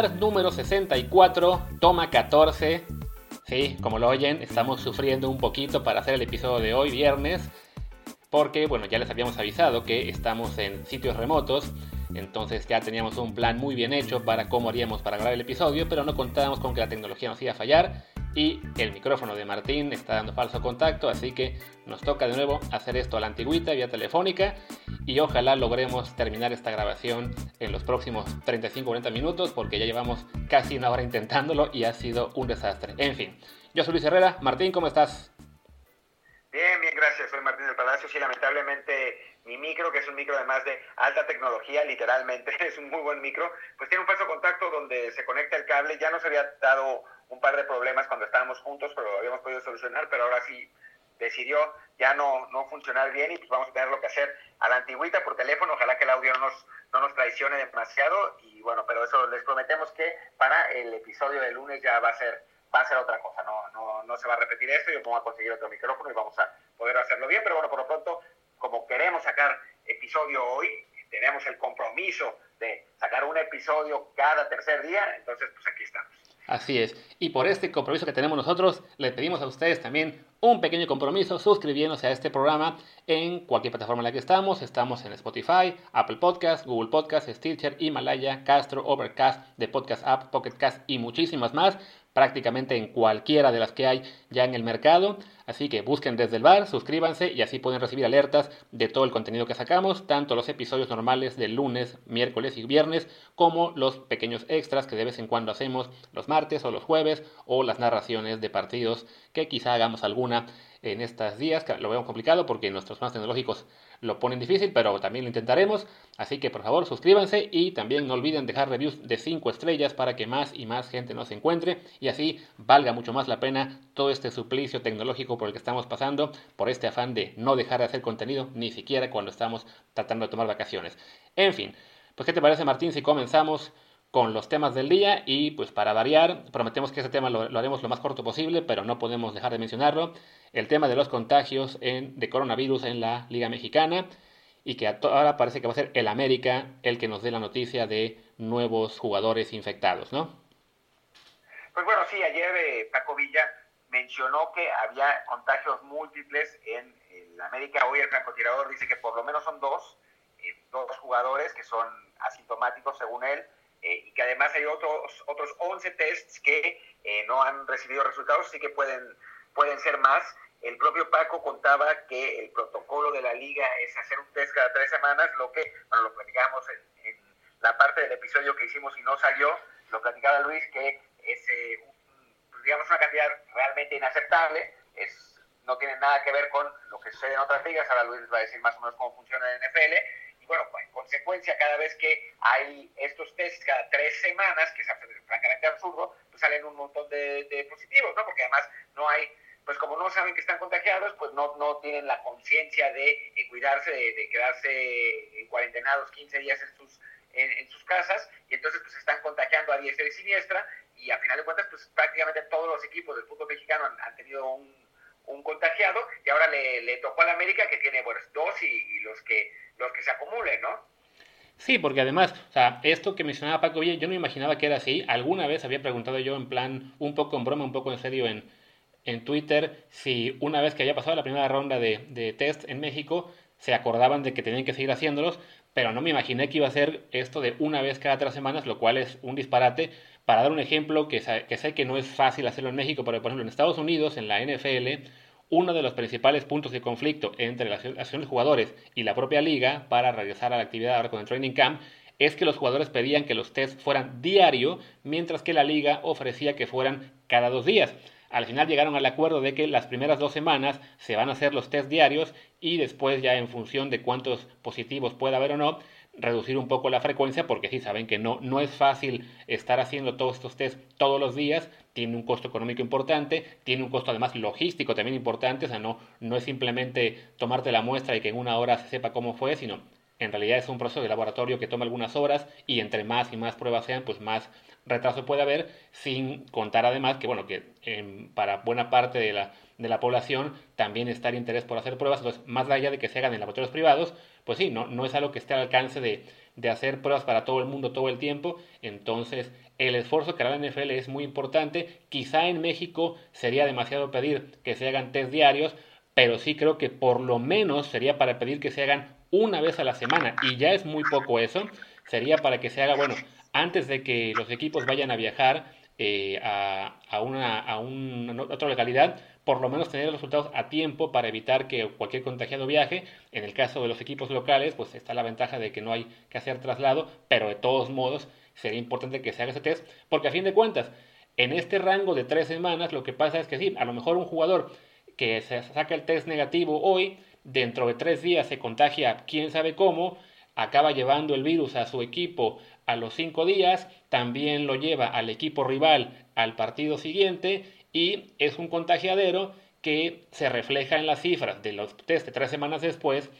bar número 64, toma 14. Sí, como lo oyen, estamos sufriendo un poquito para hacer el episodio de hoy, viernes, porque, bueno, ya les habíamos avisado que estamos en sitios remotos, entonces ya teníamos un plan muy bien hecho para cómo haríamos para grabar el episodio, pero no contábamos con que la tecnología nos iba a fallar y el micrófono de Martín está dando falso contacto, así que nos toca de nuevo hacer esto a la antigüita vía telefónica y ojalá logremos terminar esta grabación en los próximos 35-40 minutos porque ya llevamos casi una hora intentándolo y ha sido un desastre. En fin, yo soy Luis Herrera. Martín, ¿cómo estás? Bien, bien, gracias. Soy Martín del Palacio. Sí, lamentablemente mi micro, que es un micro además de alta tecnología, literalmente, es un muy buen micro, pues tiene un falso contacto donde se conecta el cable. Ya nos había dado un par de problemas cuando estábamos juntos, pero lo habíamos podido solucionar, pero ahora sí decidió ya no, no funcionar bien y pues vamos a tener lo que hacer a la antigüita por teléfono, ojalá que el audio no nos, no nos traicione demasiado y bueno, pero eso les prometemos que para el episodio de lunes ya va a ser va a ser otra cosa, no, no, no se va a repetir esto, yo vamos a conseguir otro micrófono y vamos a poder hacerlo bien, pero bueno, por lo pronto, como queremos sacar episodio hoy, tenemos el compromiso de sacar un episodio cada tercer día, entonces pues aquí estamos. Así es. Y por este compromiso que tenemos nosotros, le pedimos a ustedes también un pequeño compromiso suscribiéndose a este programa en cualquier plataforma en la que estamos. Estamos en Spotify, Apple Podcast, Google Podcast, Stitcher, Himalaya, Castro, Overcast, The Podcast App, Pocket Cast y muchísimas más prácticamente en cualquiera de las que hay ya en el mercado. Así que busquen desde el bar, suscríbanse y así pueden recibir alertas de todo el contenido que sacamos, tanto los episodios normales de lunes, miércoles y viernes, como los pequeños extras que de vez en cuando hacemos los martes o los jueves, o las narraciones de partidos que quizá hagamos alguna en estos días, que lo veo complicado porque nuestros más tecnológicos lo ponen difícil, pero también lo intentaremos. Así que por favor suscríbanse y también no olviden dejar reviews de 5 estrellas para que más y más gente nos encuentre y así valga mucho más la pena todo este suplicio tecnológico por el que estamos pasando, por este afán de no dejar de hacer contenido ni siquiera cuando estamos tratando de tomar vacaciones. En fin, pues ¿qué te parece Martín si comenzamos? Con los temas del día y pues para variar, prometemos que ese tema lo, haremos lo más corto posible, pero no podemos dejar de mencionarlo, el tema de los contagios en, de coronavirus en la Liga Mexicana y que ahora parece que va a ser el América el que nos dé la noticia de nuevos jugadores infectados, ¿no? Pues bueno, sí, ayer eh, Paco Villa mencionó que había contagios múltiples en el América. Hoy el francotirador dice que por lo menos son dos, eh, dos jugadores que son asintomáticos según él eh, y que además hay otros, otros 11 tests que eh, no han recibido resultados, así que pueden, pueden ser más. El propio Paco contaba que el protocolo de la liga es hacer un test cada tres semanas, lo que, bueno, lo platicamos en, la parte del episodio que hicimos y no salió, lo platicaba Luis, que es, eh, pues, digamos, una cantidad realmente inaceptable, es, no tiene nada que ver con lo que sucede en otras ligas, ahora Luis va a decir más o menos cómo funciona el NFL, bueno, pues, en consecuencia, cada vez que hay estos tests, cada tres semanas, que es francamente absurdo, pues salen un montón de, positivos, ¿no? Porque además no hay, pues como no saben que están contagiados, pues no, no tienen la conciencia de cuidarse, de, quedarse en cuarentenados 15 días en sus, en, sus casas, y entonces pues están contagiando a diestra y siniestra, y a final de cuentas, pues prácticamente todos los equipos del fútbol mexicano han tenido un un contagiado y ahora le, le tocó la América que tiene bueno, dos y, los que los que se acumulen, ¿no? Sí, porque además, o sea, esto que mencionaba Paco Villa, yo no imaginaba que era así. Alguna vez había preguntado yo en plan, un poco en broma, un poco en serio en, en Twitter, si una vez que había pasado la primera ronda de, de test en México, se acordaban de que tenían que seguir haciéndolos, pero no me imaginé que iba a ser esto de una vez cada tres semanas, lo cual es un disparate. Para dar un ejemplo, que, sé que no es fácil hacerlo en México, pero por ejemplo en Estados Unidos, en la NFL, uno de los principales puntos de conflicto entre las asociaciones de jugadores y la propia liga para regresar a la actividad ahora con el training camp es que los jugadores pedían que los tests fueran diario, mientras que la liga ofrecía que fueran cada dos días. Al final llegaron al acuerdo de que las primeras dos semanas se van a hacer los test diarios y después ya en función de cuántos positivos pueda haber o no, reducir un poco la frecuencia porque sí saben que no, no es fácil estar haciendo todos estos test todos los días, tiene un costo económico importante, tiene un costo además logístico también importante, o sea, no, no es simplemente tomarte la muestra y que en una hora se sepa cómo fue, sino en realidad es un proceso de laboratorio que toma algunas horas y entre más y más pruebas sean, pues más retraso puede haber, sin contar además que, bueno, que para buena parte de la, de la población también está el interés por hacer pruebas, entonces más allá de que se hagan en laboratorios privados, pues sí, no, no es algo que esté al alcance de, de hacer pruebas para todo el mundo todo el tiempo. Entonces, el esfuerzo que hará la NFL es muy importante. Quizá en México sería demasiado pedir que se hagan test diarios, pero sí creo que por lo menos sería para pedir que se hagan una vez a la semana. Y ya es muy poco eso. Sería para que se haga, bueno, antes de que los equipos vayan a viajar eh, a, a, una, a una otra localidad, por lo menos tener los resultados a tiempo para evitar que cualquier contagiado viaje. En el caso de los equipos locales, pues está la ventaja de que no hay que hacer traslado, pero de todos modos sería importante que se haga ese test, porque a fin de cuentas, en este rango de tres semanas, lo que pasa es que sí, a lo mejor un jugador que se saca el test negativo hoy, dentro de tres días se contagia quién sabe cómo, acaba llevando el virus a su equipo a los cinco días, también lo lleva al equipo rival al partido siguiente y es un contagiadero que se refleja en las cifras de los test de tres semanas después,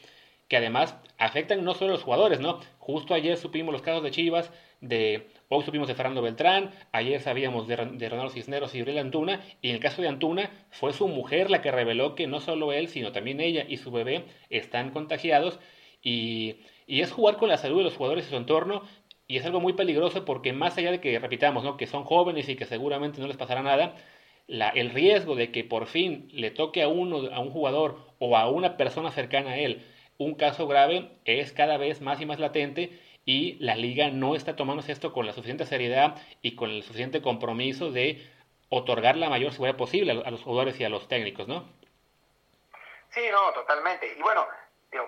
que además afectan no solo a los jugadores, ¿no? Justo ayer supimos los casos de Chivas, de hoy supimos de Fernando Beltrán, ayer sabíamos de, Ronaldo Cisneros y Gabriel Antuna, y en el caso de Antuna fue su mujer la que reveló que no solo él, sino también ella y su bebé están contagiados, y, y es jugar con la salud de los jugadores y su entorno, y es algo muy peligroso porque más allá de que, repitamos, ¿no? que son jóvenes y que seguramente no les pasará nada, la, el riesgo de que por fin le toque a uno, a un jugador o a una persona cercana a él un caso grave es cada vez más y más latente y la liga no está tomándose esto con la suficiente seriedad y con el suficiente compromiso de otorgar la mayor seguridad posible a, los jugadores y a los técnicos, ¿no? Sí, no, totalmente. Y bueno,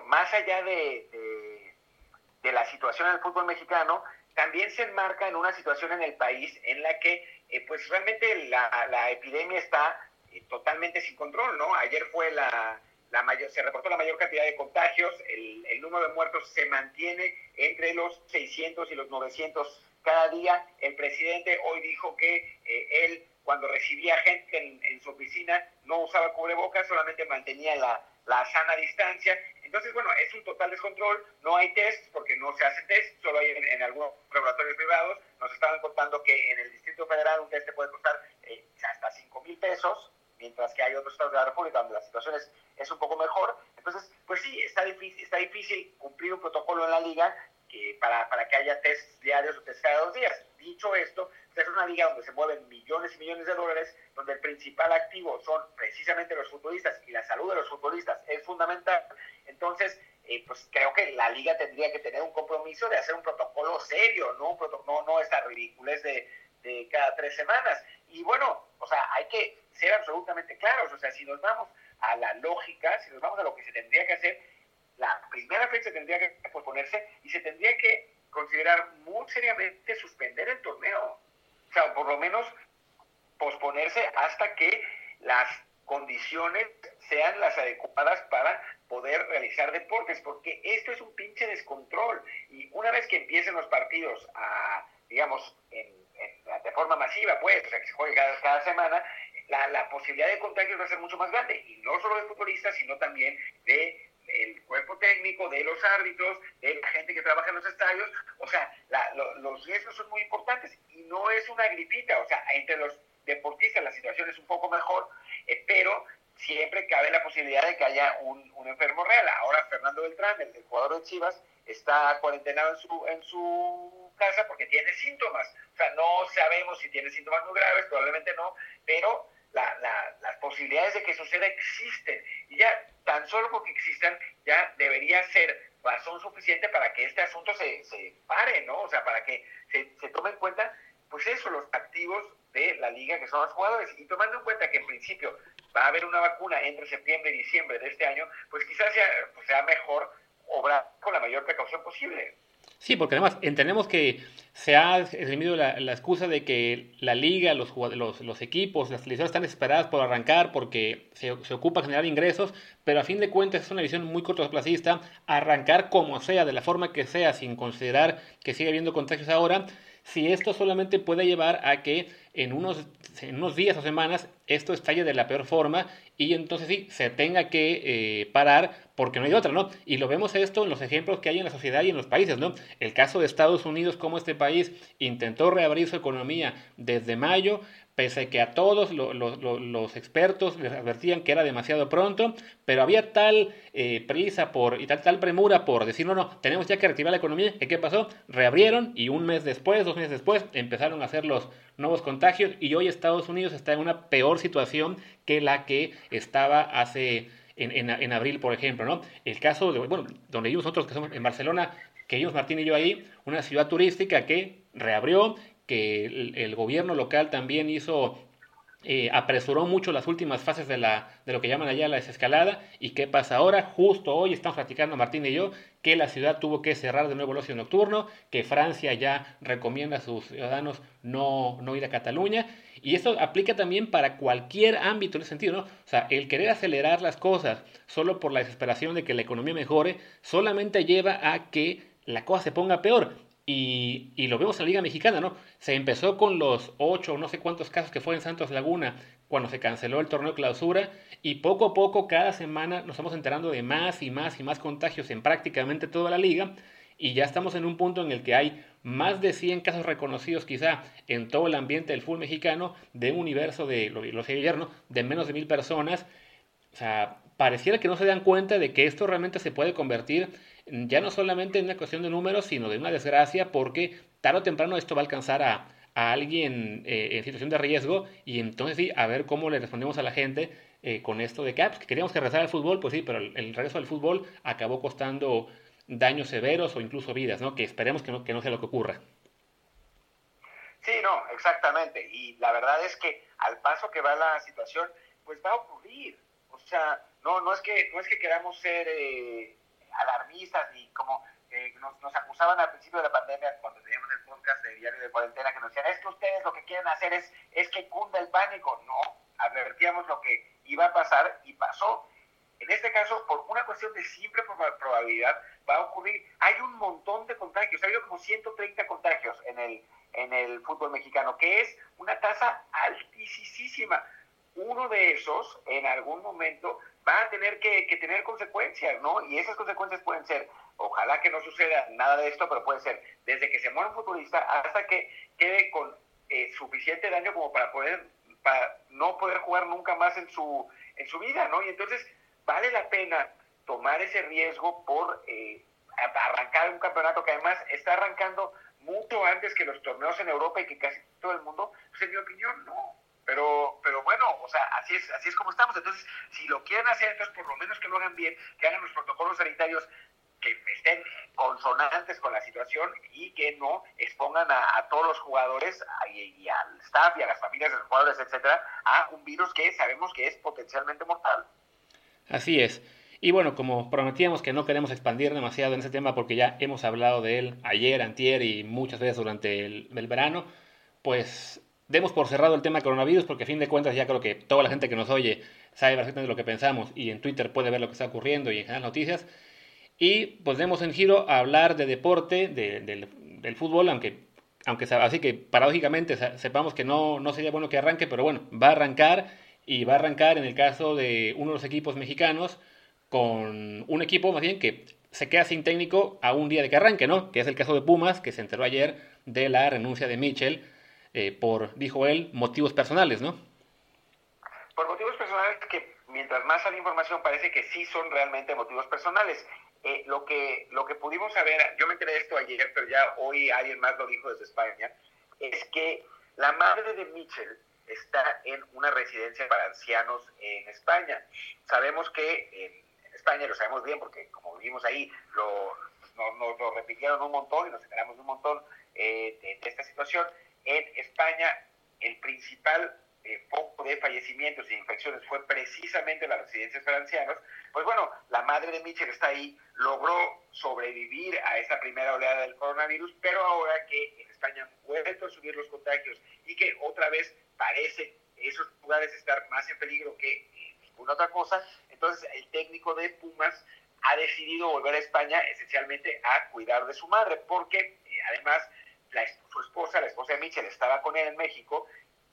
más allá de, de la situación en el fútbol mexicano, también se enmarca en una situación en el país en la que eh, pues realmente la, la epidemia está eh, totalmente sin control, ¿no? Ayer fue la, la mayor, se reportó la mayor cantidad de contagios, el, el, número de muertos se mantiene entre los 600 y los 900 cada día. El presidente hoy dijo que eh, él cuando recibía gente en, en, su oficina no usaba cubrebocas, solamente mantenía la, la sana distancia. Entonces, bueno, es un total descontrol, no hay test porque no se hace test, solo hay en, algunos laboratorios privados. Nos estaban contando que en el Distrito Federal un test te puede costar eh, hasta 5 mil pesos, mientras que hay otros estados de la República donde la situación es, es un poco mejor. Entonces, pues sí, está difícil, está difícil cumplir un protocolo en la liga que para, para que haya test diarios o test cada dos días. Dicho esto, es una liga donde se mueven millones y millones de dólares, donde el principal activo son precisamente los futbolistas y la salud de los futbolistas es fundamental. Entonces, eh, pues creo que la liga tendría que tener un compromiso de hacer un protocolo serio, no, no, no esta ridiculez de, de cada tres semanas. Y bueno, o sea, hay que ser absolutamente claros, o sea, si nos vamos a la lógica, si nos vamos a lo que se tendría que hacer, la primera fecha tendría que posponerse y se tendría que considerar muy seriamente suspender el torneo. O sea, por lo menos posponerse hasta que las condiciones sean las adecuadas para poder realizar deportes, porque esto es un pinche descontrol. Y una vez que empiecen los partidos a, digamos, en, de forma masiva, pues, o sea, que se juegue cada, cada semana, la, la, posibilidad de contagios va a ser mucho más grande. Y no solo de futbolistas, sino también de el cuerpo técnico, de los árbitros, de la gente que trabaja en los estadios. O sea, la, lo, los riesgos son muy importantes y no es una gripita. O sea, entre los deportistas la situación es un poco mejor, eh, pero siempre cabe la posibilidad de que haya un, un enfermo real. Ahora Fernando Beltrán, el, el, jugador de Chivas, está cuarentenado en su, en su casa porque tiene síntomas. O sea, no sabemos si tiene síntomas muy graves, probablemente no, pero la, las posibilidades de que suceda existen. Y ya, tan solo porque existan, ya debería ser razón suficiente para que este asunto se, se pare, ¿no? O sea, para que se, se tome en cuenta, pues eso, los activos de la liga que son los jugadores. Y tomando en cuenta que en principio va a haber una vacuna entre septiembre y diciembre de este año, pues quizás sea, pues sea mejor obrar con la mayor precaución posible. Sí, porque además entendemos que se ha esgrimido la, excusa de que la liga, los, los, los equipos, las televisoras están desesperadas por arrancar porque se, se, ocupa generar ingresos, pero a fin de cuentas es una visión muy cortoplacista, arrancar como sea, de la forma que sea, sin considerar que sigue habiendo contagios ahora, si esto solamente puede llevar a que en unos, unos días o semanas esto estalle de la peor forma y entonces sí, se tenga que eh, parar porque no hay otra, ¿no? Y lo vemos esto en los ejemplos que hay en la sociedad y en los países, ¿no? El caso de Estados Unidos, como este país intentó reabrir su economía desde mayo, pese que a todos los expertos les advertían que era demasiado pronto, pero había tal eh, prisa por, y tal, tal premura por decir, no, no, tenemos ya que reactivar la economía, ¿qué pasó? Reabrieron y un mes después, dos meses después, empezaron a hacer los nuevos contagios y hoy Estados Unidos está en una peor situación que la que estaba hace... En, en, abril, por ejemplo, ¿no? El caso de, bueno, donde vivimos nosotros, que somos en Barcelona, que vimos Martín y yo ahí, una ciudad turística que reabrió, el, gobierno local también hizo eh, apresuró mucho las últimas fases de, la, de lo que llaman allá la desescalada. ¿Y qué pasa ahora? Justo hoy estamos platicando Martín y yo que la ciudad tuvo que cerrar de nuevo el ocio nocturno, que Francia ya recomienda a sus ciudadanos no, no ir a Cataluña. Y eso aplica también para cualquier ámbito en ese sentido, ¿no? O sea, el querer acelerar las cosas solo por la desesperación de que la economía mejore, solamente lleva a que la cosa se ponga peor. Y, lo vemos en la Liga Mexicana, ¿no? Se empezó con los ocho o no sé cuántos casos que fue en Santos Laguna cuando se canceló el torneo de clausura y poco a poco cada semana nos estamos enterando de más y más y más contagios en prácticamente toda la liga y ya estamos en un punto en el que hay más de 100 casos reconocidos quizá en todo el ambiente del fútbol mexicano de un universo de, lo, lo sé ayer, ¿no? de menos de mil personas. O sea, pareciera que no se dan cuenta de que esto realmente se puede convertir ya no solamente en una cuestión de números, sino de una desgracia, porque tarde o temprano esto va a alcanzar a, alguien eh, en situación de riesgo y entonces sí, a ver cómo le respondemos a la gente eh, con esto de que, ah, pues, que queríamos que regresara al fútbol, pues sí, pero el, regreso al fútbol acabó costando daños severos o incluso vidas, ¿no? Que esperemos que no, que no sea lo que ocurra. Sí, no, exactamente. Y la verdad es que al paso que va la situación, pues va a ocurrir. O sea, no, no es que, no es que queramos ser eh, alarmistas y como eh, nos, acusaban al principio de la pandemia cuando teníamos el podcast de Diario de Cuarentena que nos decían, es que ustedes lo que quieren hacer es, es que cunda el pánico. No, advertíamos lo que iba a pasar y pasó. En este caso, por una cuestión de simple probabilidad, va a ocurrir. Hay un montón de contagios, ha habido como 130 contagios en el, en el fútbol mexicano, que es una tasa altísima. Uno de esos, en algún momento, va a tener que, tener consecuencias, ¿no? Y esas consecuencias pueden ser, ojalá que no suceda nada de esto, pero puede ser desde que se muera un futbolista hasta que quede con eh, suficiente daño como para poder, para no poder jugar nunca más en su, en su vida, ¿no? Y entonces vale la pena tomar ese riesgo por eh, arrancar un campeonato que además está arrancando mucho antes que los torneos en Europa y que casi todo el mundo, pues en mi opinión no. Pero, pero bueno, o sea, así es, así es como estamos. Entonces, si lo quieren hacer, entonces por lo menos que lo hagan bien, que hagan los protocolos sanitarios que estén consonantes con la situación y que no expongan a, todos los jugadores y, al staff y a las familias de los jugadores, etcétera, a un virus que sabemos que es potencialmente mortal. Así es. Y bueno, como prometíamos que no queremos expandir demasiado en ese tema porque ya hemos hablado de él ayer, antier y muchas veces durante el verano, pues demos por cerrado el tema coronavirus porque a fin de cuentas ya creo que toda la gente que nos oye sabe perfectamente lo que pensamos y en Twitter puede ver lo que está ocurriendo y en general noticias. Y pues demos en giro a hablar de deporte, del, fútbol, aunque, aunque así que paradójicamente sepamos que no, no sería bueno que arranque, pero bueno, va a arrancar y va a arrancar en el caso de uno de los equipos mexicanos con un equipo más bien que se queda sin técnico a un día de que arranque, ¿no? Que es el caso de Pumas, que se enteró ayer de la renuncia de Mitchell eh, por, dijo él, motivos personales, ¿no? Por motivos personales que mientras más sale información parece que sí son realmente motivos personales. Eh, lo, que, lo que pudimos saber, yo me enteré de esto ayer, pero ya hoy alguien más lo dijo desde España, es que la madre de Mitchell está en una residencia para ancianos en España. Sabemos que en España, lo sabemos bien porque como vivimos ahí, lo, nos, lo repitieron un montón y nos enteramos un montón eh, de, esta situación. En España, el principal eh, foco de fallecimientos e infecciones fue precisamente las residencias para ancianos, pues bueno, la madre de Mitchell está ahí, logró sobrevivir a esa primera oleada del coronavirus, pero ahora que en España vuelto a subir los contagios y que otra vez parece esos lugares estar más en peligro que ninguna otra cosa, entonces el técnico de Pumas ha decidido volver a España esencialmente a cuidar de su madre, porque eh, además su esposa, la esposa de Mitchell, estaba con él en México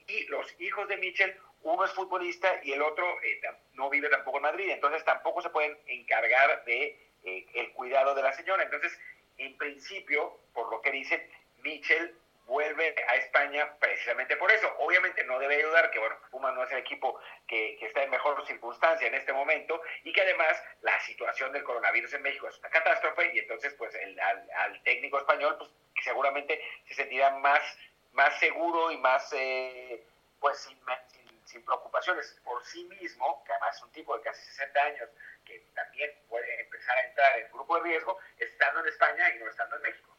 y los hijos de Mitchell, uno es futbolista y el otro eh, no vive tampoco en Madrid, entonces tampoco se pueden encargar de eh, el cuidado de la señora. Entonces, en principio, por lo que dicen, Mitchell vuelve a España precisamente por eso. Obviamente no debe ayudar que, bueno, Puma no es el equipo que, está en mejor circunstancia en este momento y que además la situación del coronavirus en México es una catástrofe y entonces pues el, al, técnico español pues seguramente se sentirá más, más seguro y más eh, pues sin, sin, preocupaciones por sí mismo, que además es un tipo de casi 60 años que también puede empezar a entrar en grupo de riesgo estando en España y no estando en México.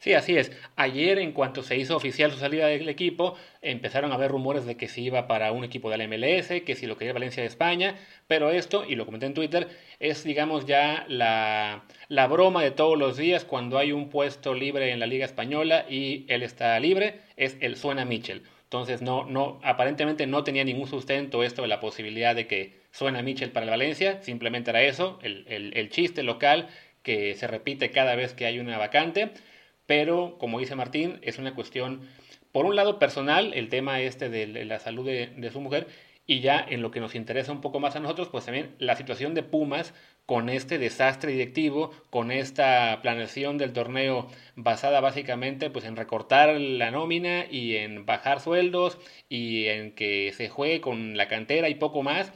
Sí, así es. Ayer, en cuanto se hizo oficial su salida del equipo, empezaron a haber rumores de que se iba para un equipo de la MLS, que si lo quería Valencia de España, pero esto, y lo comenté en Twitter, es, digamos, ya la, la broma de todos los días cuando hay un puesto libre en la Liga Española y él está libre, es el suena Mitchell. Entonces, no, no, aparentemente no tenía ningún sustento esto de la posibilidad de que suena Mitchell para el Valencia, simplemente era eso, el, el, el chiste local que se repite cada vez que hay una vacante pero como dice Martín, es una cuestión, por un lado personal, el tema este de la salud de, su mujer, y ya en lo que nos interesa un poco más a nosotros, pues también la situación de Pumas con este desastre directivo, con esta planeación del torneo basada básicamente pues en recortar la nómina y en bajar sueldos y en que se juegue con la cantera y poco más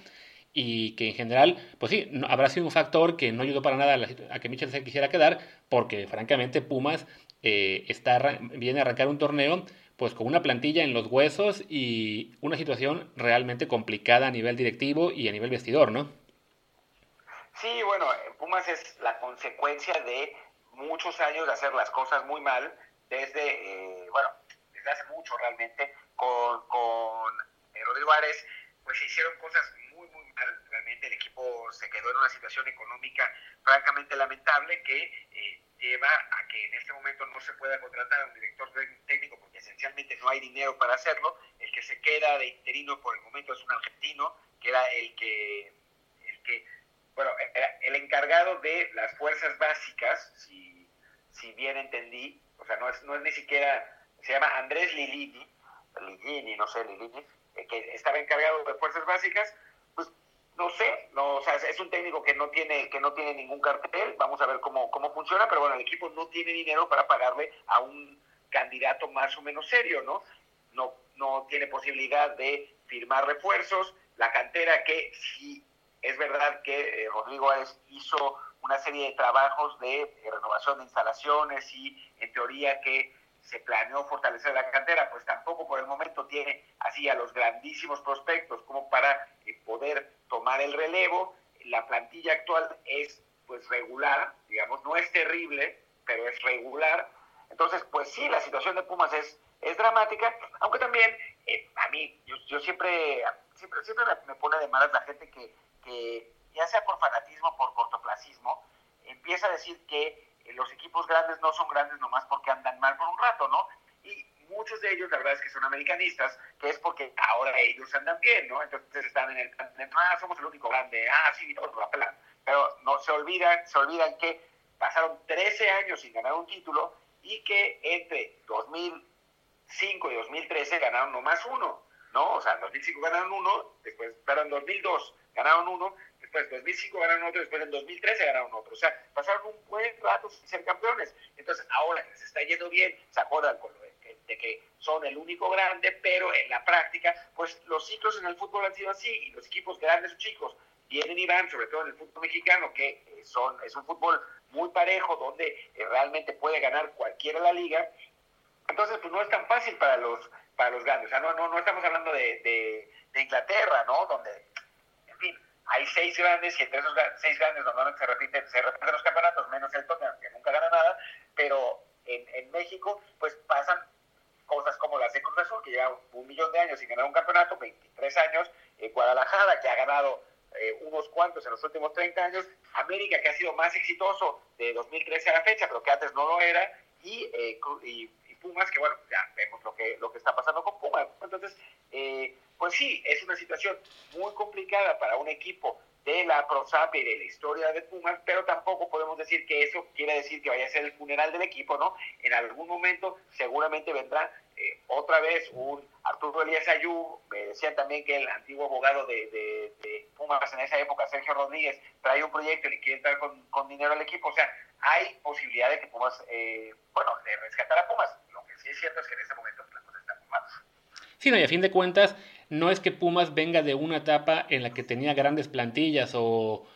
y que en general, pues sí, habrá sido un factor que no ayudó para nada a, a que Michel se quisiera quedar, porque francamente Pumas eh, está, viene a arrancar un torneo pues con una plantilla en los huesos y una situación realmente complicada a nivel directivo y a nivel vestidor, ¿no? Sí, bueno, Pumas es la consecuencia de muchos años de hacer las cosas muy mal, desde, eh, bueno, desde hace mucho realmente, con, con eh, Rodrigo Ares, pues se hicieron cosas muy, muy mal, realmente el equipo se quedó en una situación económica francamente lamentable que lleva a que en este momento no se pueda contratar a un director técnico porque esencialmente no hay dinero para hacerlo. El que se queda de interino por el momento es un argentino, que era el que, el que bueno, el encargado de las fuerzas básicas, si, si bien entendí, o sea, no es, no es ni siquiera, se llama Andrés Lilini, Lilini, no sé, Lilini, eh, que estaba encargado de fuerzas básicas, no sé, no, o sea, es un técnico que no tiene que no tiene ningún cartel, vamos a ver cómo, cómo funciona, pero bueno, el equipo no tiene dinero para pagarle a un candidato más o menos serio, ¿no? No, no tiene posibilidad de firmar refuerzos, la cantera que sí es verdad que eh, Rodrigo Árez hizo una serie de trabajos de, de renovación de instalaciones y en teoría que se planeó fortalecer la cantera, pues tampoco por el momento tiene así a los grandísimos prospectos como para eh, poder tomar el relevo. La plantilla actual es pues regular, digamos, no es terrible, pero es regular. Entonces, pues sí, la situación de Pumas es, es dramática, aunque también eh, a mí, yo, siempre, siempre, siempre me pone de malas la gente que, que, ya sea por fanatismo, por cortoplacismo, empieza a decir que los equipos grandes no son grandes nomás porque andan mal por un rato, ¿no? Y muchos de ellos, la verdad es que son americanistas, que es porque ahora ellos andan bien, ¿no? Entonces están en el, ah, somos el único grande, ah, sí, otro. Pero no se olvidan, se olvidan que pasaron 13 años sin ganar un título y que entre 2005 y 2013 ganaron nomás uno, ¿no? O sea, en 2005 ganaron uno, después, pero en 2002 ganaron uno, después en 2005 ganaron otro, después en 2013 ganaron otro. O sea, pasaron un buen rato sin ser campeones. Entonces, ahora que les está yendo bien, se acuerdan con lo de, que son el único grande, pero en la práctica, pues los ciclos en el fútbol han sido así, y los equipos grandes o chicos vienen y van, sobre todo en el fútbol mexicano, que eh, son, es un fútbol muy parejo, donde eh, realmente puede ganar cualquiera la liga. Entonces, pues no es tan fácil para los, para los grandes. O sea, no, no, no estamos hablando de, de, de Inglaterra, ¿no? Donde, hay seis grandes y entre esos seis grandes normalmente se repiten, se repiten los campeonatos, menos el Tottenham, que nunca gana nada, pero en, en México pues pasan cosas como la de Cruz Azul, que lleva un millón de años sin ganar un campeonato, 23 años, en Guadalajara, que ha ganado eh, unos cuantos en los últimos 30 años, América, que ha sido más exitoso de 2013 a la fecha, pero que antes no lo era, y, eh, y, Pumas, que bueno, ya vemos lo que, lo que está pasando con Pumas. Entonces, eh, pues sí, es una situación muy complicada para un equipo de la ProSAP y de la historia de Pumas, pero tampoco podemos decir que eso quiere decir que vaya a ser el funeral del equipo, ¿no? En algún momento seguramente vendrá eh, otra vez un Arturo Elías Ayú, me decían también que el antiguo abogado de, Pumas en esa época, Sergio Rodríguez, trae un proyecto y quiere entrar con, dinero al equipo, o sea, hay posibilidad de que Pumas, eh, bueno, de rescatar a Pumas, lo que sí es cierto es que en este momento pues, la cosa está muy. Sí, no, y a fin de cuentas, no es que Pumas venga de una etapa en la que tenía grandes plantillas o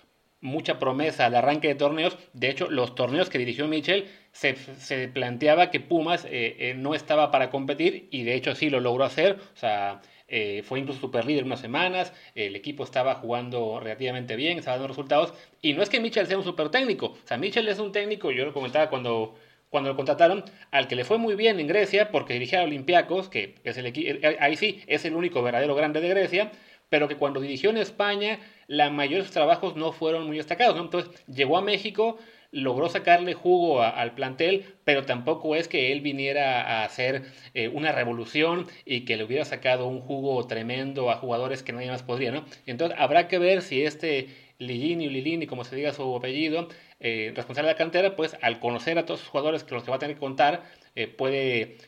mucha promesa de arranque de torneos. De hecho, los torneos que dirigió Michel se, se planteaba que Pumas eh, eh, no estaba para competir y de hecho sí lo logró hacer. O sea, eh, fue incluso super líder unas semanas, el equipo estaba jugando relativamente bien, estaba dando resultados. Y no es que Michel sea un super técnico, o sea, Michel es un técnico, yo lo comentaba cuando, cuando lo contrataron, al que le fue muy bien en Grecia porque dirigía a Olympiacos, que es el ahí sí es el único verdadero grande de Grecia, pero que cuando dirigió en España, la mayoría de sus trabajos no fueron muy destacados. Entonces llegó a México, logró sacarle jugo al plantel, pero tampoco es que él viniera a hacer eh, una revolución y que le hubiera sacado un jugo tremendo a jugadores que nadie más podría, ¿no? Entonces habrá que ver si este Ligini o Lilini, como se diga su apellido, eh, responsable de la cantera, pues al conocer a todos sus jugadores que los va a tener que contar, eh, puede,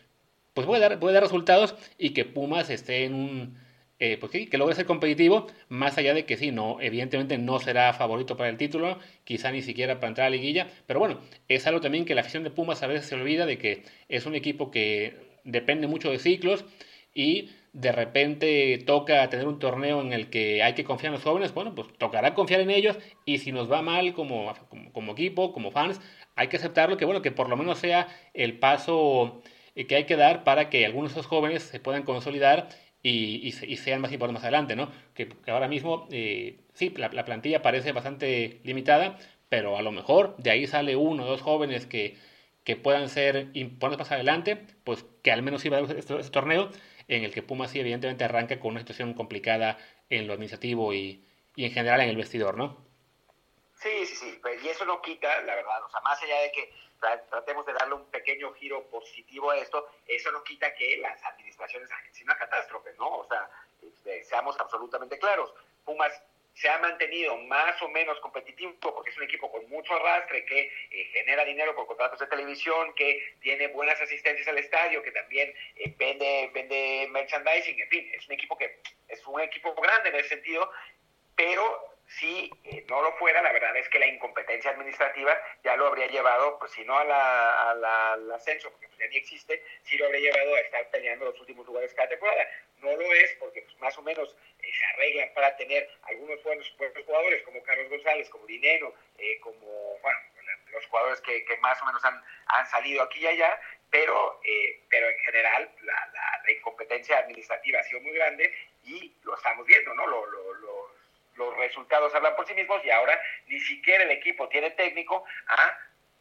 pues puede dar, puede dar resultados y que Pumas esté en un eh, pues sí, que logre ser competitivo, más allá de que sí, no, evidentemente no será favorito para el título, quizá ni siquiera para entrar a la liguilla, pero bueno, es algo también que la afición de Pumas a veces se olvida de que es un equipo que depende mucho de ciclos y de repente toca tener un torneo en el que hay que confiar en los jóvenes, bueno, pues tocará confiar en ellos y si nos va mal como, como, equipo, como fans, hay que aceptarlo, que bueno, que por lo menos sea el paso que hay que dar para que algunos de esos jóvenes se puedan consolidar y, y, sean más importantes más adelante, ¿no? Que, ahora mismo, eh, sí, la, plantilla parece bastante limitada, pero a lo mejor de ahí sale uno o dos jóvenes que, que puedan ser importantes más adelante, pues que al menos iba a este, torneo en el que Pumas sí evidentemente arranca con una situación complicada en lo administrativo y, y en general en el vestidor, ¿no? Sí, sí, sí, pues, y eso no quita, la verdad, o sea, más allá de que tratemos de darle un pequeño giro positivo a esto, eso no quita que las administraciones hagan una catástrofe, ¿no? O sea, este, seamos absolutamente claros. Pumas se ha mantenido más o menos competitivo porque es un equipo con mucho arrastre, que eh, genera dinero por contratos de televisión, que tiene buenas asistencias al estadio, que también eh, vende, vende merchandising, en fin, es un equipo que es un equipo grande en ese sentido, pero si eh, no lo fuera, la verdad es que la incompetencia administrativa ya lo habría llevado, pues si no a la, al ascenso, porque pues, ya ni existe, sí lo habría llevado a estar peleando los últimos lugares cada temporada. No lo es porque pues, más o menos eh, se arreglan para tener algunos buenos, buenos, jugadores como Carlos González, como Dineno, eh, como bueno, los jugadores que, que, más o menos han, han salido aquí y allá, pero, pero en general la, la, incompetencia administrativa ha sido muy grande y lo estamos viendo, ¿no? Lo, lo, lo los resultados hablan por sí mismos y ahora ni siquiera el equipo tiene técnico a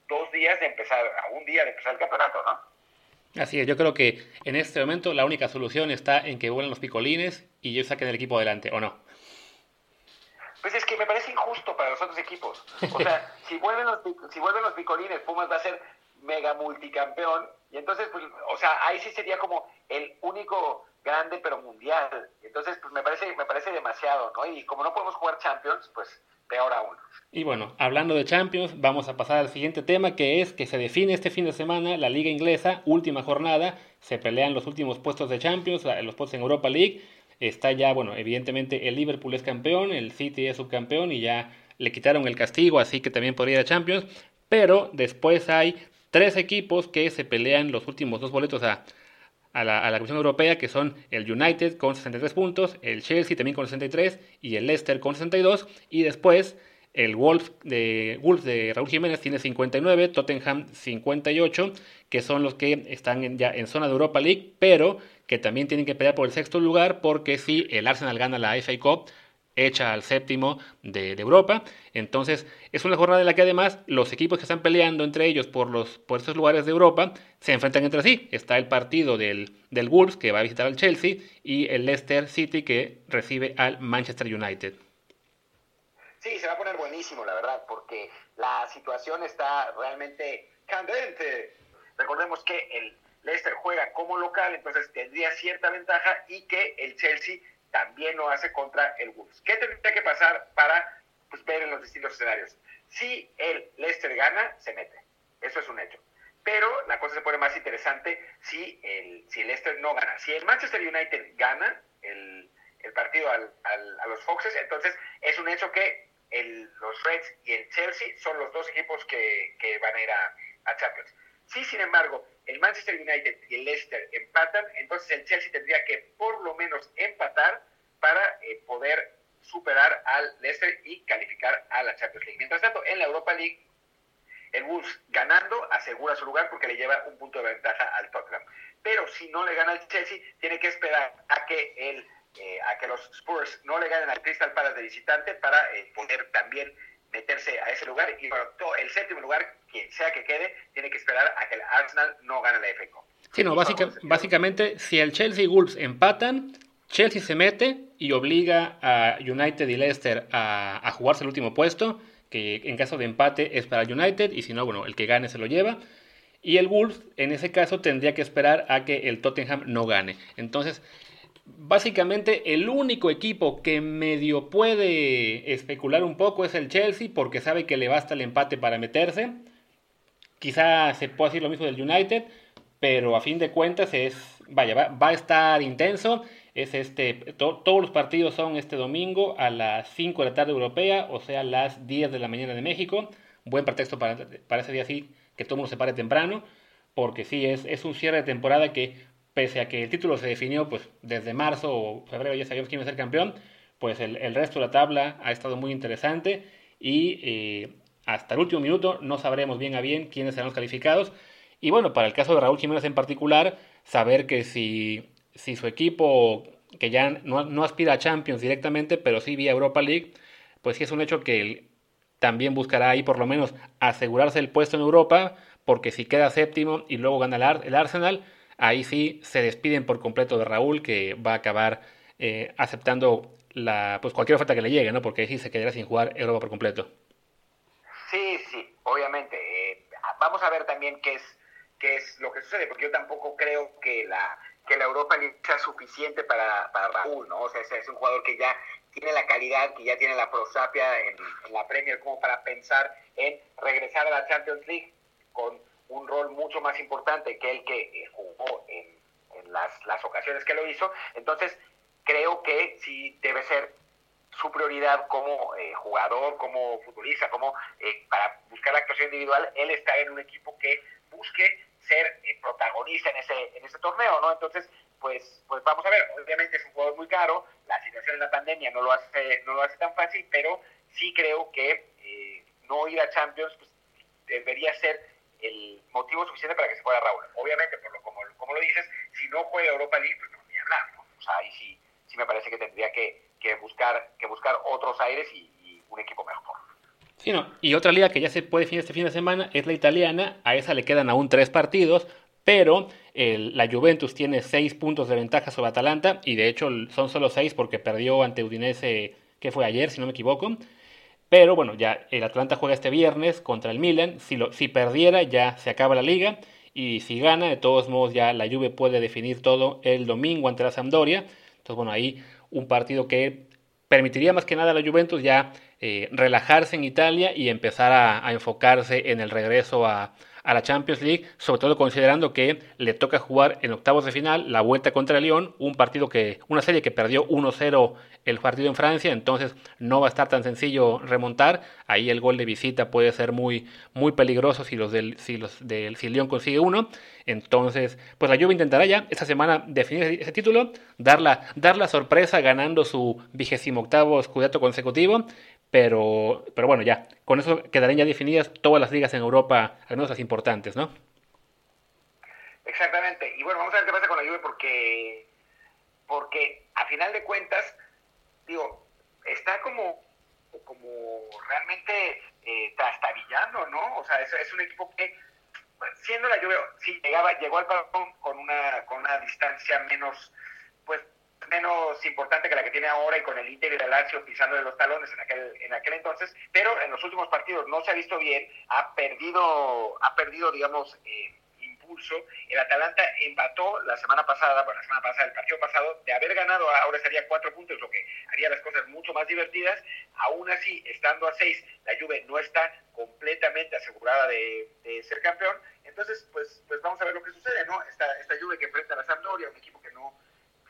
dos días de empezar, a un día de empezar el campeonato, ¿no? Así es, yo creo que en este momento la única solución está en que vuelen los picolines y yo saquen el equipo adelante, ¿o no? Pues es que me parece injusto para los otros equipos. O sea, si vuelven los, si vuelven los picolines, Pumas va a ser mega multicampeón. Y entonces, pues, o sea, ahí sí sería como el único grande pero mundial. Entonces, pues me parece, me parece demasiado, ¿no? Y como no podemos jugar Champions, pues peor aún. Y bueno, hablando de Champions, vamos a pasar al siguiente tema, que es que se define este fin de semana la Liga Inglesa, última jornada, se pelean los últimos puestos de Champions, los puestos en Europa League. Está ya, bueno, evidentemente el Liverpool es campeón, el City es subcampeón y ya le quitaron el castigo, así que también podría ir a Champions. Pero después hay tres equipos que se pelean los últimos dos boletos a, a la, a la Comisión Europea, que son el United con 63 puntos, el Chelsea también con 63 y el Leicester con 62. Y después el Wolves de, Wolves de Raúl Jiménez tiene 59, Tottenham 58, que son los que están ya en zona de Europa League, pero que también tienen que pelear por el sexto lugar, porque si el Arsenal gana la FA Cup, hecha al séptimo de, Europa. Entonces, es una jornada en la que además los equipos que están peleando entre ellos por, los, por estos lugares de Europa se enfrentan entre sí. Está el partido del, del Wolves que va a visitar al Chelsea y el Leicester City que recibe al Manchester United. Sí, se va a poner buenísimo, la verdad, porque la situación está realmente candente. Recordemos que el Leicester juega como local, entonces tendría cierta ventaja y que el Chelsea también lo hace contra el Wolves. ¿Qué tendría que pasar para pues, ver en los distintos escenarios? Si el Leicester gana, se mete. Eso es un hecho. Pero la cosa se pone más interesante si el, si el Leicester no gana. Si el Manchester United gana el, el partido al, al, a los Foxes, entonces es un hecho que el, los Reds y el Chelsea son los dos equipos que, que van a ir a, a Champions. Si, sin embargo, el Manchester United y el Leicester empatan, entonces el Chelsea tendría que por lo menos empatar para eh, poder superar al Leicester y calificar a la Champions League. Mientras tanto, en la Europa League, el Wolves ganando asegura su lugar porque le lleva un punto de ventaja al Tottenham. Pero si no le gana al Chelsea, tiene que esperar a que el eh, a que los Spurs no le ganen al Crystal Palace de visitante para eh, poder también meterse a ese lugar y bueno, el séptimo lugar, quien sea que quede, tiene que esperar a que el Arsenal no gane la FA Cup. Sí, no, básicamente, si el Chelsea y Wolves empatan, Chelsea se mete y obliga a United y Leicester a, a jugarse el último puesto, que en caso de empate es para United, y si no, bueno, el que gane se lo lleva. Y el Wolves, en ese caso, tendría que esperar a que el Tottenham no gane. Entonces, básicamente el único equipo que medio puede especular un poco es el Chelsea porque sabe que le basta el empate para meterse. Quizá se pueda decir lo mismo del United, pero a fin de cuentas es, vaya, va, a estar intenso. Es este, todos los partidos son este domingo a las 5 de la tarde europea, o sea, las 10 de la mañana de México. Buen pretexto para, para ese día así, que todo el mundo se pare temprano, porque sí, es, es un cierre de temporada que pese a que el título se definió pues desde marzo o febrero ya sabíamos quién iba a ser campeón, pues el, resto de la tabla ha estado muy interesante y eh, hasta el último minuto no sabremos bien a bien quiénes serán los calificados. Y bueno, para el caso de Raúl Jiménez en particular, saber que si, si su equipo, que ya no, no, aspira a Champions directamente, pero sí vía Europa League, pues sí es un hecho que él también buscará ahí por lo menos asegurarse el puesto en Europa, porque si queda séptimo y luego gana el Arsenal, ahí sí se despiden por completo de Raúl, que va a acabar eh, aceptando la, pues cualquier oferta que le llegue, ¿no? Porque sí se quedará sin jugar Europa por completo. Sí, sí, obviamente. Eh, vamos a ver también qué es, qué es lo que sucede, porque yo tampoco creo que la, que la Europa sea suficiente para, para Raúl, ¿no? O sea, es un jugador que ya tiene la calidad, que ya tiene la prosapia en, en la Premier como para pensar en regresar a la Champions League con un rol mucho más importante que el que eh, jugó en, las, las, ocasiones que lo hizo. Entonces, creo que sí debe ser su prioridad como eh, jugador, como futbolista, como eh, para buscar la actuación individual, él está en un equipo que busque ser protagonista en ese, en ese torneo, ¿no? Entonces, pues, pues vamos a ver, obviamente es un jugador muy caro, la situación en la pandemia no lo hace, no lo hace tan fácil, pero sí creo que no ir a Champions pues, debería ser el motivo suficiente para que se fuera Raúl. Obviamente, por lo, como, como lo dices, si no juega Europa League, pues no ni hablar. O sea, ahí sí, sí me parece que tendría que, que buscar, que buscar otros aires y, un equipo mejor. Sí, no. Y otra liga que ya se puede definir este fin de semana es la italiana. A esa le quedan aún tres partidos, pero el, la Juventus tiene seis puntos de ventaja sobre Atalanta y de hecho son solo seis porque perdió ante Udinese, que fue ayer, si no me equivoco. Pero bueno, ya el Atlanta juega este viernes contra el Milan. Si, lo, si perdiera, ya se acaba la liga. Y si gana, de todos modos, ya la Juve puede definir todo el domingo ante la Sampdoria. Entonces, bueno, ahí un partido que permitiría más que nada a la Juventus ya eh, relajarse en Italia y empezar a enfocarse en el regreso a, a la Champions League, sobre todo considerando que le toca jugar en octavos de final la vuelta contra Lyon, un partido que, una serie que perdió 1-0 el partido en Francia, entonces no va a estar tan sencillo remontar. Ahí el gol de visita puede ser muy, muy peligroso si los del, si los del si Lyon consigue uno. Entonces, pues la Juve intentará ya esta semana definir ese título, dar la, dar la sorpresa ganando su vigésimo octavo escudato consecutivo pero, pero bueno, ya, con eso quedarían ya definidas todas las ligas en Europa, al menos las importantes, ¿no? Exactamente. Y bueno, vamos a ver qué pasa con la Juve porque, porque a final de cuentas, digo, está como, como realmente eh, trastabillando, ¿no? O sea, es, es un equipo que, siendo la Juve, sí, llegaba, llegó al balón con una, con una distancia menos, pues menos importante que la que tiene ahora y con el Inter y el Lazio pisando los talones en aquel, en aquel entonces, pero en los últimos partidos no se ha visto bien, ha perdido, ha perdido digamos, eh, impulso. El Atalanta empató la semana pasada, bueno, la semana pasada, el partido pasado, de haber ganado ahora sería cuatro puntos, lo que haría las cosas mucho más divertidas. Aún así, estando a seis, la Juve no está completamente asegurada de, ser campeón. Entonces, pues, pues vamos a ver lo que sucede, ¿no? Esta, esta Juve que enfrenta a la Sampdoria, un equipo que no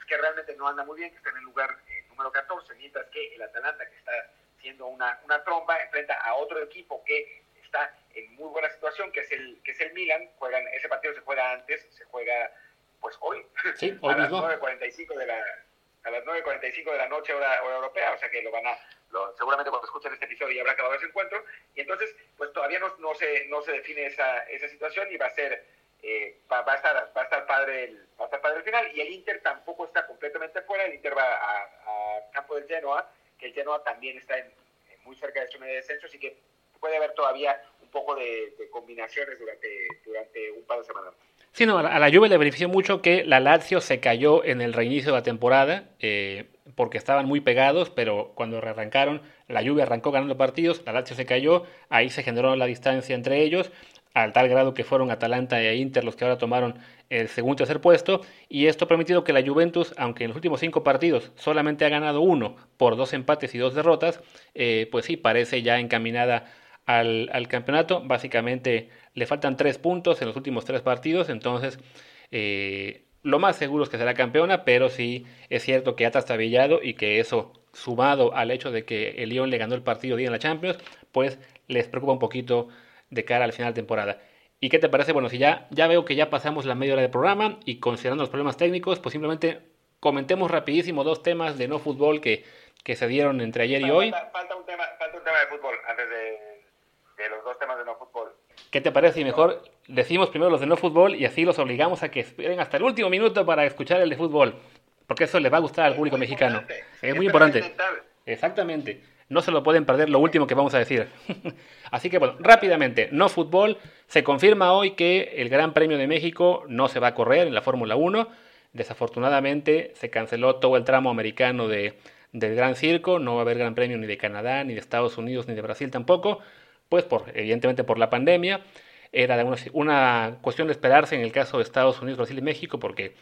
que realmente no anda muy bien, que está en el lugar eh, número 14, mientras que el Atalanta, que está siendo una, una tromba, enfrenta a otro equipo que está en muy buena situación, que es el, que es el Milan. Juegan, ese partido se juega antes, se juega pues hoy, sí, hoy a las 9.45 de la a las 9.45 de la noche hora, hora europea, o sea que lo van a, seguramente cuando escuchen este episodio ya habrá acabado ese encuentro, y entonces pues todavía no, no, se, no se define esa, esa situación y va a ser, eh, va, a estar, va a estar padre el, va a estar padre el final, y el Inter tampoco está completamente fuera, el Inter va a, a campo del Genoa, que el Genoa también está en, muy cerca de zona de descenso, así que puede haber todavía un poco de, de combinaciones durante, durante un par de semanas. Sí, no, a la Juve le benefició mucho que la Lazio se cayó en el reinicio de la temporada eh, porque estaban muy pegados, pero cuando rearrancaron, la Juve arrancó ganando partidos, la Lazio se cayó, ahí se generó la distancia entre ellos, al tal grado que fueron Atalanta e Inter los que ahora tomaron el segundo y tercer puesto, y esto ha permitido que la Juventus, aunque en los últimos cinco partidos solamente ha ganado uno por dos empates y dos derrotas, eh, pues sí, parece ya encaminada al, campeonato, básicamente le faltan tres puntos en los últimos tres partidos, entonces eh, lo más seguro es que será campeona, pero sí es cierto que ha trastabillado y que eso, sumado al hecho de que el Lyon le ganó el partido día en la Champions, pues les preocupa un poquito de cara al final de temporada. ¿Y qué te parece? Bueno, si ya, ya veo que ya pasamos la media hora de programa y considerando los problemas técnicos, pues simplemente comentemos rapidísimo dos temas de no fútbol que, que se dieron entre ayer y hoy. Falta, un tema, falta un tema de fútbol antes de, de los dos temas de no fútbol. ¿Qué te parece? Y mejor decimos primero los de no fútbol y así los obligamos a que esperen hasta el último minuto para escuchar el de fútbol. Porque eso le va a gustar al público mexicano. Es muy importante. Exactamente. No se lo pueden perder lo último que vamos a decir. Así que bueno, rápidamente, no fútbol. Se confirma hoy que el Gran Premio de México no se va a correr en la Fórmula 1. Desafortunadamente se canceló todo el tramo americano de, del Gran Circo. No va a haber Gran Premio ni de Canadá, ni de Estados Unidos, ni de Brasil tampoco pues por, evidentemente por la pandemia. Era una, una cuestión de esperarse en el caso de Estados Unidos, Brasil y México, porque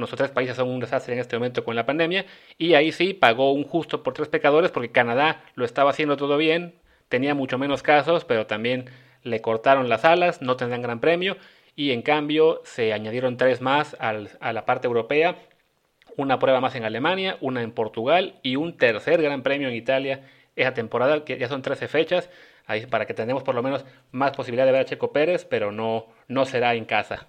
nuestros tres países son un desastre en este momento con la pandemia. Y ahí sí pagó un justo por tres pecadores, porque Canadá lo estaba haciendo todo bien, tenía mucho menos casos, pero también le cortaron las alas, no tendrán gran premio. Y en cambio se añadieron tres más a la parte europea, una prueba más en Alemania, una en Portugal y un tercer gran premio en Italia esa temporada, que ya son 13 fechas ahí para que tengamos por lo menos más posibilidad de ver a Checo Pérez, pero no, no será en casa.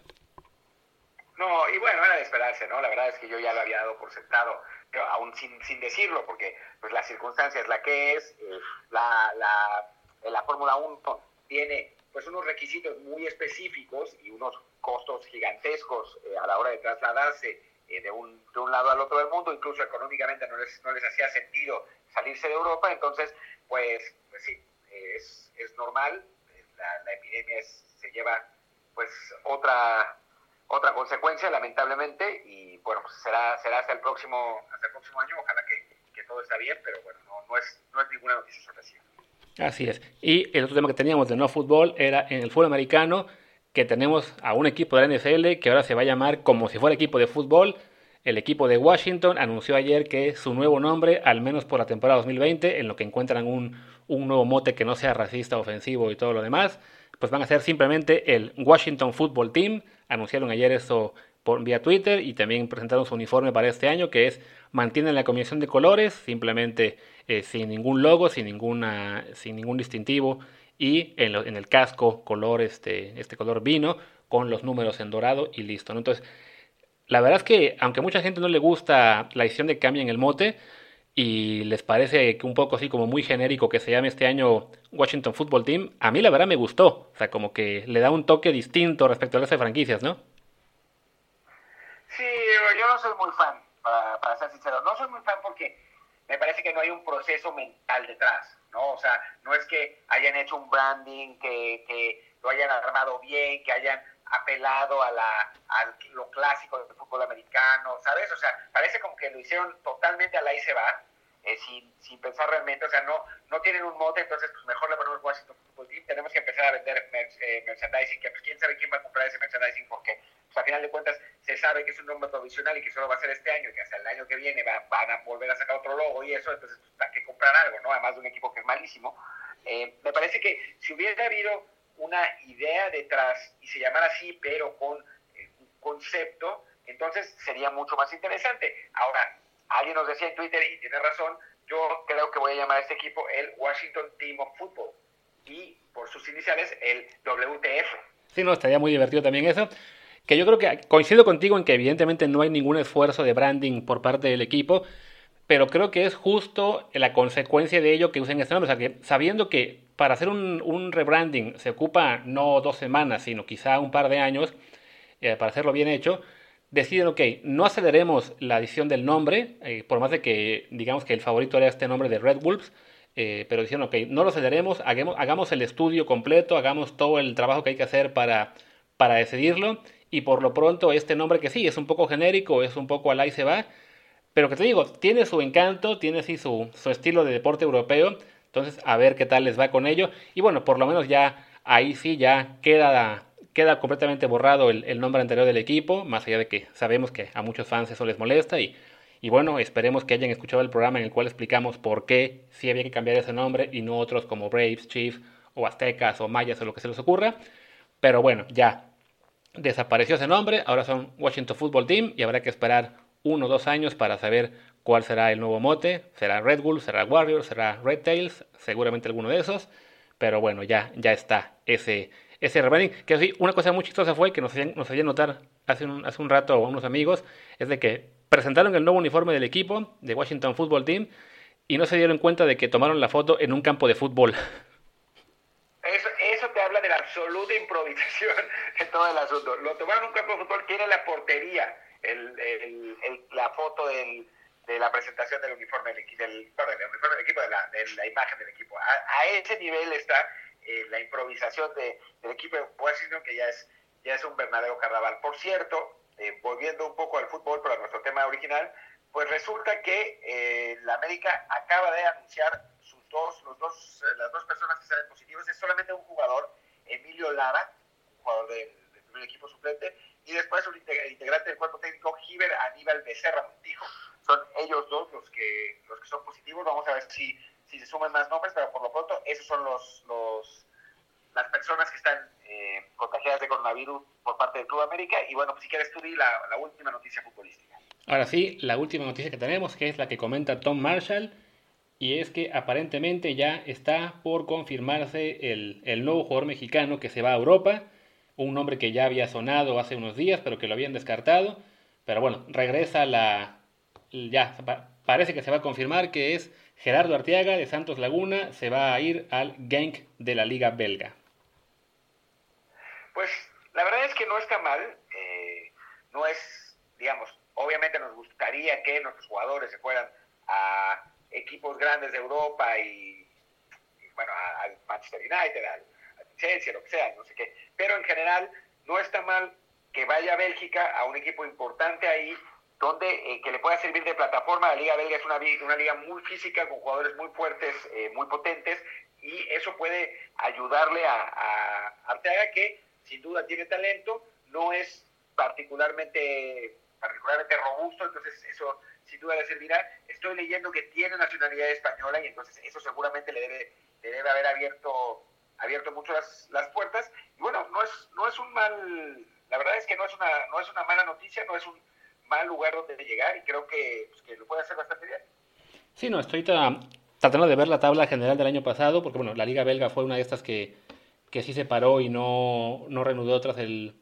No, y bueno, era de esperarse, ¿no? La verdad es que yo ya lo había dado por sentado, pero aún sin, sin decirlo, porque pues la circunstancia es la que es, eh, la, la, la Fórmula 1 tiene pues unos requisitos muy específicos y unos costos gigantescos eh, a la hora de trasladarse eh, de, un, de un lado al otro del mundo, incluso económicamente no les, no les hacía sentido salirse de Europa, entonces pues, pues sí, es, es normal, la, epidemia se lleva pues otra otra consecuencia lamentablemente y bueno pues será será hasta el próximo hasta el próximo año ojalá que, que todo esté bien pero bueno no, no, es no es ninguna noticia sorpresiva. Así es. Y el otro tema que teníamos de no fútbol era en el fútbol americano que tenemos a un equipo de la NFL que ahora se va a llamar como si fuera equipo de fútbol el equipo de Washington. Anunció ayer que su nuevo nombre, al menos por la temporada 2020, en lo que encuentran un, un nuevo mote que no sea racista, ofensivo y todo lo demás, pues van a ser simplemente el Washington Football Team. Anunciaron ayer eso por, vía Twitter y también presentaron su uniforme para este año, que es mantienen la combinación de colores, simplemente eh, sin ningún logo, sin, ninguna, sin ningún distintivo y en, en, el casco color este, este color vino con los números en dorado y listo. Entonces, la verdad es que aunque mucha gente no le gusta la decisión de que cambien el mote, y les parece que un poco así como muy genérico que se llame este año Washington Football Team, a mí la verdad me gustó. O sea, como que le da un toque distinto respecto a las franquicias, ¿no? Sí, yo no soy muy fan, para, ser sincero. No soy muy fan porque me parece que no hay un proceso mental detrás, ¿no? O sea, no es que hayan hecho un branding, que, que lo hayan armado bien, que hayan apelado a, la, a lo clásico del fútbol americano, ¿sabes? O sea, parece como que lo hicieron totalmente a la se va, eh, sin, sin pensar realmente, o sea, no, no tienen un mote, entonces pues mejor le ponemos Washington Football Team, tenemos que empezar a vender eh, merchandising, que pues quién sabe quién va a comprar ese merchandising, porque pues, a final de cuentas se sabe que es un nombre provisional y que solo va a ser este año, que hasta el año que viene van a volver a sacar otro logo y eso, entonces pues, hay que comprar algo, ¿no? Además de un equipo que es malísimo. Eh, me parece que si hubiera habido una idea detrás y se llamara así, pero con eh, un concepto, entonces sería mucho más interesante. Ahora, alguien nos decía en Twitter, y tiene razón, yo creo que voy a llamar a este equipo el Washington Team of Football. y por sus iniciales el WTF. Sí, no, estaría muy divertido también eso. Que yo creo que coincido contigo en que evidentemente no hay ningún esfuerzo de branding por parte del equipo, pero creo que es justo la consecuencia de ello que usen este nombre. O sea, que sabiendo que para hacer un, rebranding se ocupa no dos semanas, sino quizá un par de años, eh, para hacerlo bien hecho, deciden, ok, no aceleremos la edición del nombre, eh, por más de que digamos que el favorito era este nombre de Red Wolves, eh, pero dijeron, ok, no lo aceleremos, hagamos, hagamos, el estudio completo, hagamos todo el trabajo que hay que hacer para, para decidirlo, y por lo pronto este nombre que sí, es un poco genérico, es un poco al ahí se va, pero que te digo, tiene su encanto, tiene su, su estilo de deporte europeo, entonces a ver qué tal les va con ello, y bueno, por lo menos ya ahí sí ya queda queda completamente borrado el, nombre anterior del equipo, más allá de que sabemos que a muchos fans eso les molesta y, y bueno, esperemos que hayan escuchado el programa en el cual explicamos por qué sí había que cambiar ese nombre y no otros como Braves, Chiefs o Aztecas o Mayas o lo que se les ocurra. Pero bueno, ya desapareció ese nombre, ahora son Washington Football Team y habrá que esperar uno o dos años para saber cuál será el nuevo mote. Será Red Bull, será Warriors, será Red Tails, seguramente alguno de esos. Pero bueno, ya, ya está ese, ese rebranding. Que así, una cosa muy chistosa fue que nos hacían, nos notar hace un, hace un rato a unos amigos, es de que presentaron el nuevo uniforme del equipo, de Washington Football Team, y no se dieron cuenta de que tomaron la foto en un campo de fútbol. Eso, eso te habla de la absoluta improvisación de todo el asunto. Lo tomaron en un campo de fútbol que la portería, el, el, la foto del, de la presentación del uniforme del, del, uniforme del equipo, de la, imagen del equipo. A, ese nivel está eh, la improvisación de, del equipo de Washington, que ya es, ya es un verdadero carnaval. Por cierto, eh, volviendo un poco al fútbol, para nuestro tema original, pues resulta que eh, la América acaba de anunciar sus dos, dos, las dos personas que salen positivas. Es solamente un jugador, Emilio Lara, jugador del, equipo suplente, y después un integrante del cuerpo técnico, Giver Aníbal Becerra Montijo. Son ellos dos los que, los que son positivos. Vamos a ver si si se suman más nombres, pero por lo pronto esos son los, los las personas que están eh, contagiadas de coronavirus por parte del Club América. Y bueno, pues si quieres tú di la, la, última noticia futbolística. Ahora sí, la última noticia que tenemos, que es la que comenta Tom Marshall, y es que aparentemente ya está por confirmarse el, el nuevo jugador mexicano que se va a Europa, un nombre que ya había sonado hace unos días, pero que lo habían descartado. Pero bueno, regresa la... Ya, parece que se va a confirmar que es Gerardo Arteaga de Santos Laguna se va a ir al Genk de la Liga Belga. Pues la verdad es que no está mal, eh, no es, digamos, obviamente nos gustaría que nuestros jugadores se fueran a equipos grandes de Europa y, bueno, al Manchester United, al, Lo que sea, no sé qué, pero en general no está mal que vaya a Bélgica a un equipo importante ahí donde eh, que le pueda servir de plataforma. La Liga Belga es una, una liga muy física, con jugadores muy fuertes, eh, muy potentes, y eso puede ayudarle a, a, Arteaga, que sin duda tiene talento, no es particularmente, particularmente robusto, entonces eso sin duda le servirá. Estoy leyendo que tiene nacionalidad española y entonces eso seguramente le debe, le debe haber abierto, abierto mucho las, las puertas. Y bueno, no es, no es un mal, la verdad es que no es una, no es una mala noticia, no es un mal lugar donde llegar y creo que, pues, que lo puede hacer bastante bien. Sí, no, estoy tratando de ver la tabla general del año pasado, porque bueno, la Liga Belga fue una de estas que, que sí se paró y no, no reanudó tras, el,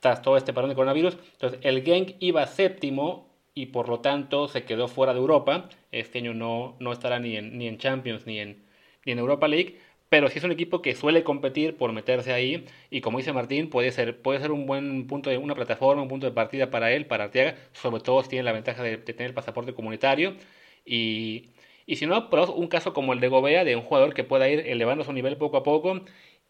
tras todo este parón de coronavirus. Entonces, el Genk iba séptimo y por lo tanto se quedó fuera de Europa. Este año no, no estará ni en, ni en Champions ni en, ni en Europa League pero sí es un equipo que suele competir por meterse ahí y como dice Martín, puede ser, puede ser un buen punto de una plataforma, un punto de partida para él, para Arteaga, sobre todo si tiene la ventaja de, tener el pasaporte comunitario y, y si no, pues un caso como el de Gobea, de un jugador que pueda ir elevando su nivel poco a poco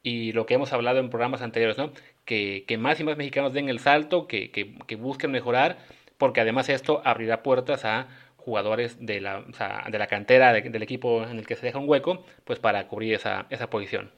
y lo que hemos hablado en programas anteriores, ¿no? que, que más y más mexicanos den el salto, que, que busquen mejorar, porque además esto abrirá puertas a jugadores de la, de la cantera del equipo en el que se deja un hueco, pues para cubrir esa, esa posición.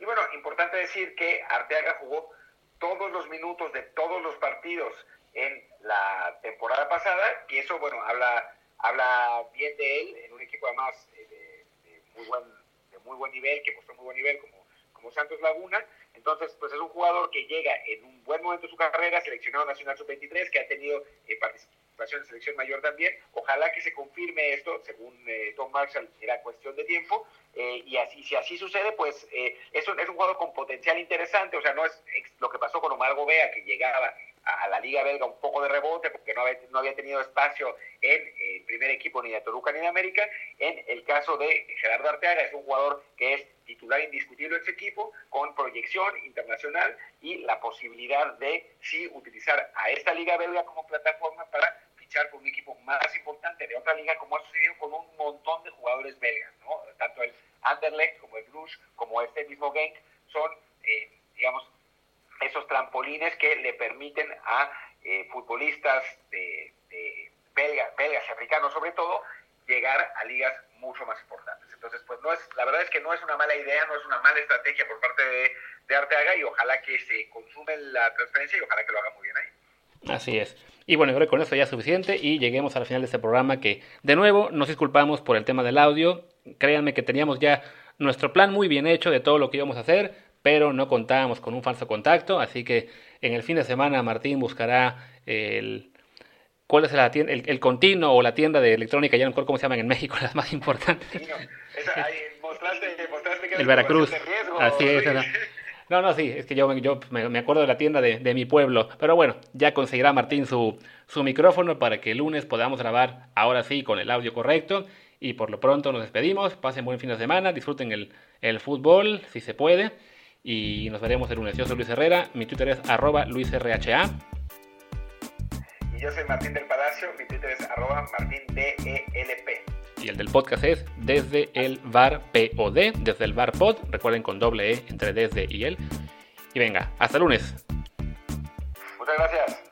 Y bueno, importante decir que Arteaga jugó todos los minutos de todos los partidos en la temporada pasada, y eso, bueno, habla, habla bien de él en un equipo además de, de, muy, buen, de muy buen nivel, que mostró muy buen nivel como, como Santos Laguna. Entonces, pues es un jugador que llega en un buen momento de su carrera, seleccionado nacional sub-23, que ha tenido eh, participación participación selección mayor también. Ojalá que se confirme esto, según eh, Tom Marshall, era cuestión de tiempo. Eh, y así, si así sucede, pues eh, es, un, es un jugador con potencial interesante. O sea, no es lo que pasó con Omar Gobea, que llegaba a, la Liga Belga un poco de rebote porque no había, no había tenido espacio en el primer equipo ni de Toluca ni de América. En el caso de Gerardo Arteaga, es un jugador que es titular indiscutible ese equipo, con proyección internacional y la posibilidad de sí utilizar a esta Liga Belga como plataforma para fichar con un equipo más importante de otra liga, como ha sucedido con un montón de jugadores belgas, ¿no? Tanto el Anderlecht como el Bruges, como este mismo Genk, son, eh, digamos, esos trampolines que le permiten a eh, futbolistas de, belgas, belgas y africanos sobre todo, llegar a ligas mucho más importantes. Entonces, pues no es, la verdad es que no es una mala idea, no es una mala estrategia por parte de, de Arteaga y ojalá que se consume la transferencia y ojalá que lo haga muy. Así es. Y bueno, creo que con eso ya es suficiente y lleguemos al final de este programa que de nuevo nos disculpamos por el tema del audio. Créanme que teníamos ya nuestro plan muy bien hecho de todo lo que íbamos a hacer pero no contábamos con un falso contacto, así que en el fin de semana Martín buscará el... ¿Cuál es la tienda, el, continuo o la tienda de electrónica? Ya no recuerdo cómo se llaman en México, las más importantes. el Veracruz. Así es. No, no, sí, es que yo, yo me, acuerdo de la tienda de, mi pueblo. Pero bueno, ya conseguirá Martín su, su micrófono para que el lunes podamos grabar ahora sí con el audio correcto. Y por lo pronto nos despedimos. Pasen buen fin de semana, disfruten el, fútbol si se puede y nos veremos el lunes. Yo soy Luis Herrera, mi Twitter es arroba luisrha. Y yo soy Martín del Palacio, mi Twitter es arroba martindelp. Y el del podcast es desde el bar POD, desde el bar pod, recuerden con doble E entre desde y el. Y venga, hasta lunes. Muchas gracias.